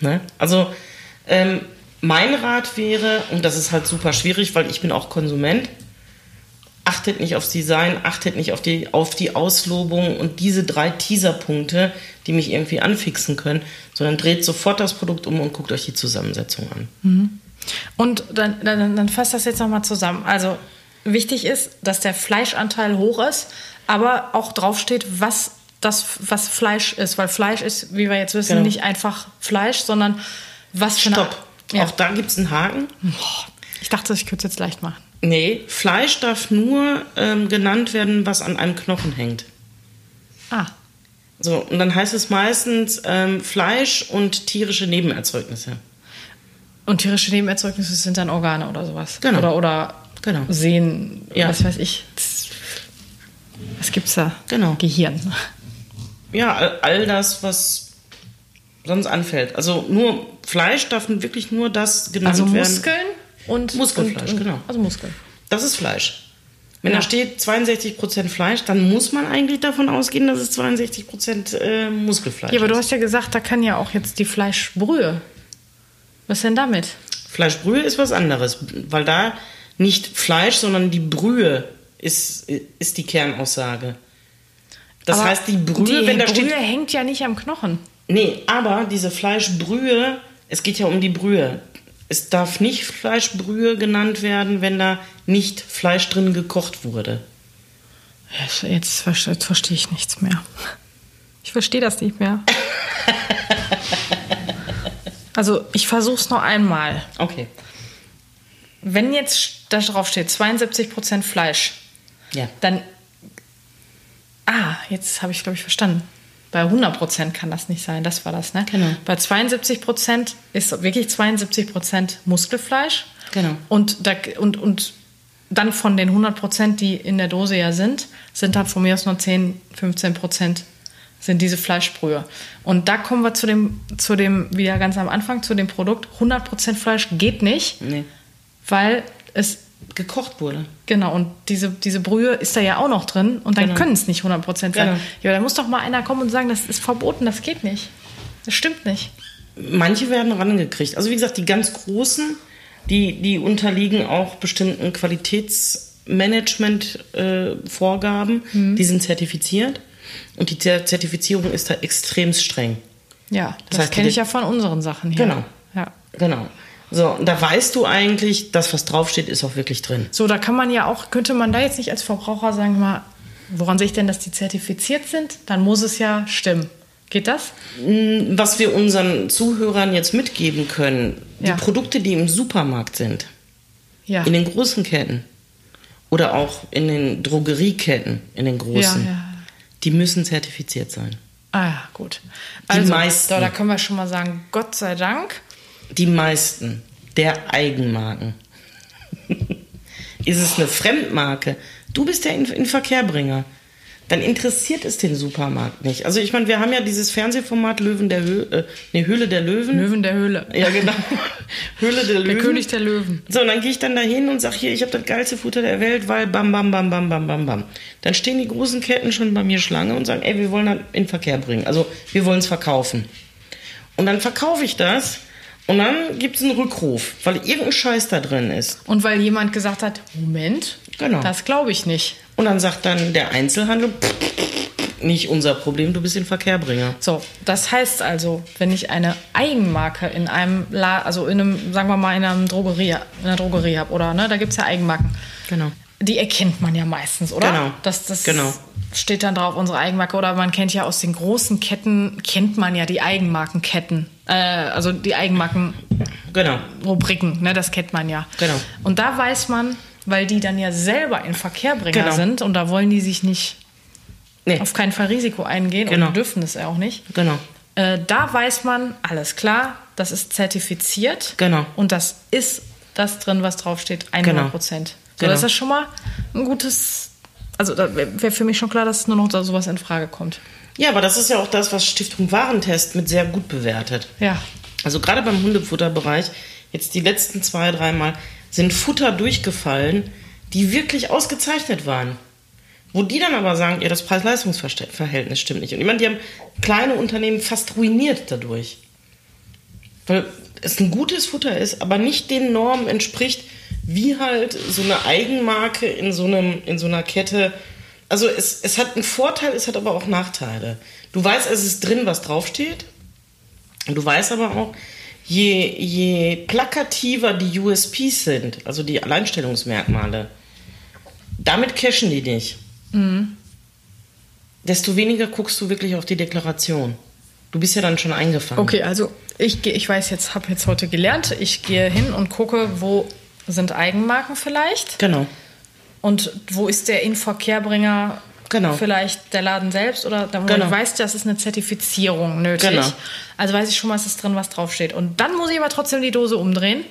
Ne? Also, ähm, mein Rat wäre, und das ist halt super schwierig, weil ich bin auch Konsument, achtet nicht aufs Design, achtet nicht auf die, auf die Auslobung und diese drei Teaserpunkte, die mich irgendwie anfixen können, sondern dreht sofort das Produkt um und guckt euch die Zusammensetzung an. Und dann, dann, dann fasst das jetzt nochmal zusammen. Also wichtig ist, dass der Fleischanteil hoch ist, aber auch draufsteht, was das, was Fleisch ist. Weil Fleisch ist, wie wir jetzt wissen, Genau. nicht einfach Fleisch, sondern was für. Stopp. Ja. Auch da gibt es einen Haken. Ich dachte, ich könnte es jetzt leicht machen. Nee, Fleisch darf nur ähm, genannt werden, was an einem Knochen hängt. Ah, So, und dann heißt es meistens ähm, Fleisch und tierische Nebenerzeugnisse. und tierische Nebenerzeugnisse sind dann Organe oder sowas. Genau. Oder, oder Genau. Sehen, Ja. was weiß ich. Was gibt's da? Genau. Gehirn. Ja, all, all das, was sonst anfällt. Also nur Fleisch darf wirklich nur das genannt Also werden. Muskeln und... Muskelfleisch, und, und, genau. Also Muskeln. Das ist Fleisch. Wenn Ja. da steht 62% Fleisch, dann muss man eigentlich davon ausgehen, dass es 62% äh, Muskelfleisch Ja, aber du ist. hast ja gesagt, da kann ja auch jetzt die Fleischbrühe. Was denn damit? Fleischbrühe ist was anderes, weil da nicht Fleisch, sondern die Brühe ist, ist die Kernaussage. Das Aber heißt, die Brühe, die wenn da Brühe steht. hängt ja nicht am Knochen. Nee, aber diese Fleischbrühe, es geht ja um die Brühe. Es darf nicht Fleischbrühe genannt werden, wenn da nicht Fleisch drin gekocht wurde. Jetzt, jetzt, ver- jetzt verstehe ich nichts mehr. Ich verstehe das nicht mehr. *laughs* Also, ich versuche es noch einmal. Okay. Wenn jetzt da drauf steht 72% Fleisch, Ja. dann. Ah, jetzt habe ich, glaube ich, verstanden. Bei 100% kann das nicht sein, das war das, ne? Genau. Bei 72% ist wirklich 72% Muskelfleisch. Genau. Und, da, und, und dann von den 100%, die in der Dose ja sind, sind dann von mir aus nur 10, 15% sind diese Fleischbrühe. Und da kommen wir zu dem, zu dem, wieder ganz am Anfang, zu dem Produkt. 100% Fleisch geht nicht, Nee. Weil es Gekocht wurde. Genau, und diese, diese Brühe ist da ja auch noch drin und dann Genau. können es nicht 100% sein. Genau. Ja, da muss doch mal einer kommen und sagen, das ist verboten, das geht nicht. Das stimmt nicht. Manche werden rangekriegt. Also wie gesagt, die ganz großen, die, die unterliegen auch bestimmten Qualitätsmanagement-Vorgaben. Mhm. Die sind zertifiziert. Und die Zer- Zertifizierung ist da extrem streng. Ja, das, Das heißt, kenne ich ja von unseren Sachen hier. Genau. Ja. Genau. So, und da weißt du eigentlich, das, was draufsteht, ist auch wirklich drin. So, da kann man ja auch, könnte man da jetzt nicht als Verbraucher sagen, mal, woran sehe ich denn, dass die zertifiziert sind? Dann muss es ja stimmen. Geht das? Was wir unseren Zuhörern jetzt mitgeben können, Ja. die Produkte, die im Supermarkt sind, Ja. in den großen Ketten oder auch in den Drogerieketten, in den großen, Ja, die müssen zertifiziert sein. Ah ja, gut. Die Also, meisten. Da, da können wir schon mal sagen, Gott sei Dank. Die meisten der Eigenmarken. *laughs* Ist es eine Fremdmarke? Du bist der in, in Verkehrbringer. Dann interessiert es den Supermarkt nicht. Also ich meine, wir haben ja dieses Fernsehformat Löwen der Höhle, äh, nee, Höhle der Löwen. Löwen der Höhle. Ja, genau. *laughs* Höhle der Löwen. Der König der Löwen. So, und dann gehe ich dann dahin und sage hier, ich habe das geilste Futter der Welt, weil bam, bam, bam, bam, bam, bam, bam. Dann stehen die großen Ketten schon bei mir Schlange und sagen, ey, wir wollen das in Verkehr bringen. Also wir wollen es verkaufen. Und dann verkaufe ich das und dann gibt es einen Rückruf, weil irgendein Scheiß da drin ist. Und weil jemand gesagt hat, Moment, Genau. das glaube ich nicht. Und dann sagt dann der Einzelhandel, pff, nicht unser Problem, du bist ein Verkehrbringer. So, das heißt also, wenn ich eine Eigenmarke in einem, La also in einem, sagen wir mal, in einer Drogerie, in einer Drogerie habe, oder, ne, da gibt es ja Eigenmarken. Genau. Die erkennt man ja meistens, oder? Genau. Das, das Genau. steht dann drauf, unsere Eigenmarke. Oder man kennt ja aus den großen Ketten, kennt man ja die Eigenmarkenketten. Äh, also die Eigenmarkenrubriken, Genau. ne, das kennt man ja. Genau. Und da weiß man, weil die dann ja selber in Verkehrbringer Genau. sind und da wollen die sich nicht Nee, auf keinen Fall Risiko eingehen Genau. und dürfen es ja auch nicht. genau. Äh, da weiß man, alles klar, das ist zertifiziert. Genau. Und das ist das drin, was draufsteht, 100 Genau. Prozent. So, Genau. das ist schon mal ein gutes. Also, da wäre wär für mich schon klar, dass nur noch da sowas in Frage kommt. Ja, aber das ist ja auch das, was Stiftung Warentest mit sehr gut bewertet. Ja. Also gerade beim Hundefutterbereich, jetzt die letzten zwei, dreimal, sind Futter durchgefallen, die wirklich ausgezeichnet waren. Wo die dann aber sagen, ja, das Preis-Leistungs-Verhältnis stimmt nicht. Und ich meine, die haben kleine Unternehmen fast ruiniert dadurch. Weil es ein gutes Futter ist, aber nicht den Normen entspricht, wie halt so eine Eigenmarke in so, einem, in so einer Kette. Also es, es hat einen Vorteil, es hat aber auch Nachteile. Du weißt, es ist drin, was draufsteht. Du weißt aber auch, je, je plakativer die USPs sind, also die Alleinstellungsmerkmale, damit cashen die dich. Desto weniger guckst du wirklich auf die Deklaration. Du bist ja dann schon eingefangen. Okay, also ich, ich weiß jetzt, habe jetzt heute gelernt, ich gehe hin und gucke, wo sind Eigenmarken vielleicht Genau. und wo ist der Inverkehrbringer Genau. vielleicht der Laden selbst oder da, Genau. ich weiß, das ist eine Zertifizierung nötig. Genau. Also weiß ich schon mal, es ist drin, was draufsteht. Und dann muss ich aber trotzdem die Dose umdrehen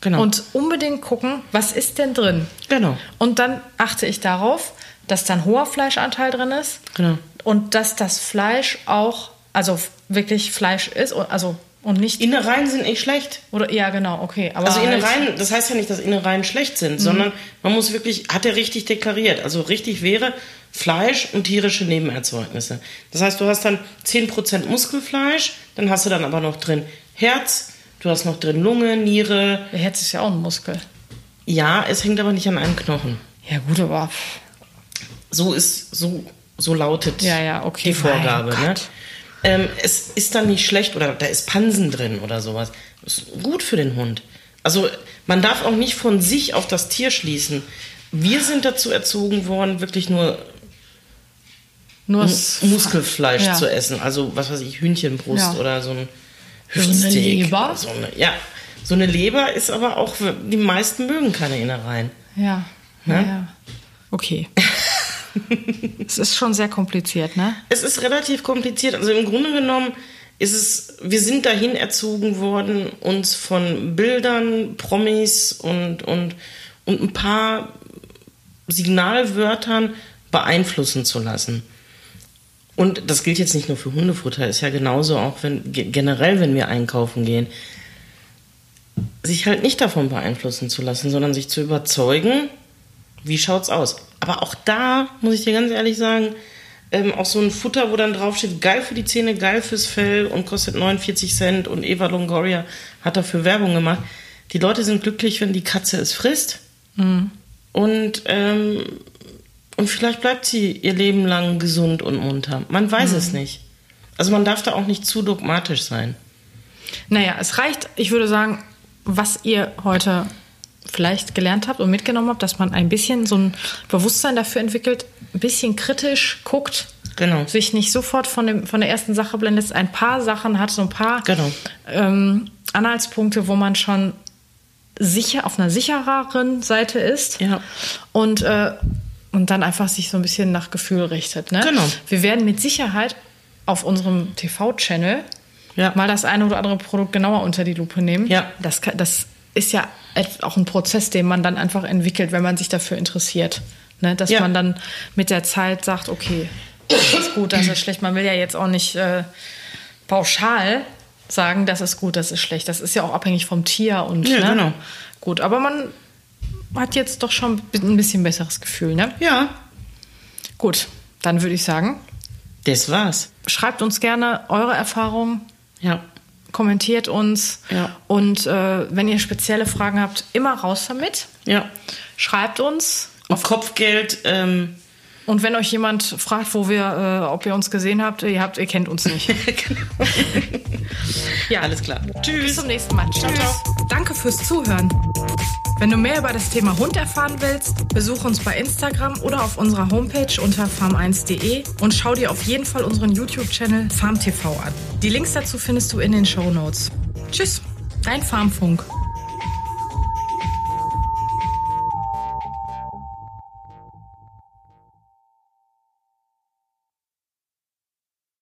Genau. und unbedingt gucken, was ist denn drin. genau. Und dann achte ich darauf, dass dann hoher Fleischanteil drin ist Genau. und dass das Fleisch auch, also wirklich Fleisch ist, also und nicht Innereien sind nicht schlecht. oder ja genau, okay, aber Also halt, Innereien, das heißt ja nicht, dass Innereien schlecht sind, sondern man muss wirklich, hat er richtig deklariert. Also richtig wäre Fleisch und tierische Nebenerzeugnisse. Das heißt, du hast dann 10% Muskelfleisch, dann hast du dann aber noch drin Herz, du hast noch drin Lunge, Niere. der Herz ist ja auch ein Muskel. Ja, es hängt aber nicht an einem Knochen. Ja gut, aber So ist, so, so lautet Ja, ja, okay, die Vorgabe. Ne? Ähm, es ist dann nicht schlecht oder da ist Pansen drin oder sowas. Das ist gut für den Hund. Also man darf auch nicht von sich auf das Tier schließen. Wir sind dazu erzogen worden, wirklich nur nur Muskelfleisch Ja. zu essen. Also was weiß ich, Hühnchenbrust Ja. oder so ein So eine Hüftsteak. Leber? So eine, ja, so eine Leber ist aber auch, die meisten mögen keine Innereien. Ja. Ne? ja, ja. Okay. *laughs* es ist schon sehr kompliziert, ne? Es ist relativ kompliziert. Also im Grunde genommen ist es, wir sind dahin erzogen worden, uns von Bildern, Promis und, und, und ein paar Signalwörtern beeinflussen zu lassen. Und das gilt jetzt nicht nur für Hundefutter, ist ja genauso auch wenn, ge- generell, wenn wir einkaufen gehen, sich halt nicht davon beeinflussen zu lassen, sondern sich zu überzeugen, wie schaut's aus. Aber auch da muss ich dir ganz ehrlich sagen, ähm, auch so ein Futter, wo dann draufsteht, geil für die Zähne, geil fürs Fell und kostet 49 Cent und Eva Longoria hat dafür Werbung gemacht. Die Leute sind glücklich, wenn die Katze es frisst. Mhm. Und, ähm, und vielleicht bleibt sie ihr Leben lang gesund und munter. Man weiß mhm. es nicht. Also man darf da auch nicht zu dogmatisch sein. Naja, es reicht, ich würde sagen, was ihr heute vielleicht gelernt habt und mitgenommen habt, dass man ein bisschen so ein Bewusstsein dafür entwickelt, ein bisschen kritisch guckt, genau. sich nicht sofort von, dem, von der ersten Sache blendet, ein paar Sachen hat, so ein paar genau. ähm, Anhaltspunkte, wo man schon sicher auf einer sichereren Seite ist ja. und, äh, und dann einfach sich so ein bisschen nach Gefühl richtet. Ne? Genau. Wir werden mit Sicherheit auf unserem TV-Channel ja. mal das eine oder andere Produkt genauer unter die Lupe nehmen. Ja. Das, das ist ja auch ein Prozess, den man dann einfach entwickelt, wenn man sich dafür interessiert. Ne? Dass ja. man dann mit der Zeit sagt, okay, das ist gut, das ist schlecht. Man will ja jetzt auch nicht äh, pauschal sagen, das ist gut, das ist schlecht. Das ist ja auch abhängig vom Tier und ja, ne? genau. gut. Aber man hat jetzt doch schon ein bisschen besseres Gefühl, ne? Ja. Gut, dann würde ich sagen. Das war's. Schreibt uns gerne eure Erfahrungen. Ja kommentiert uns. Ja. Und äh, wenn ihr spezielle Fragen habt, immer raus damit. Ja. Schreibt uns. Auf Kopfgeld. Ähm und wenn euch jemand fragt, wo wir, äh, ob ihr uns gesehen habt, ihr habt, ihr kennt uns nicht. *laughs* genau. ja, alles klar. Tschüss. Bis zum nächsten Mal. Tschüss. Ciao, ciao. Danke fürs Zuhören. Wenn du mehr über das Thema Hund erfahren willst, besuch uns bei Instagram oder auf unserer Homepage unter farm1.de und schau dir auf jeden Fall unseren YouTube-Channel FarmTV an. Die Links dazu findest du in den Show Notes. Tschüss, dein Farmfunk.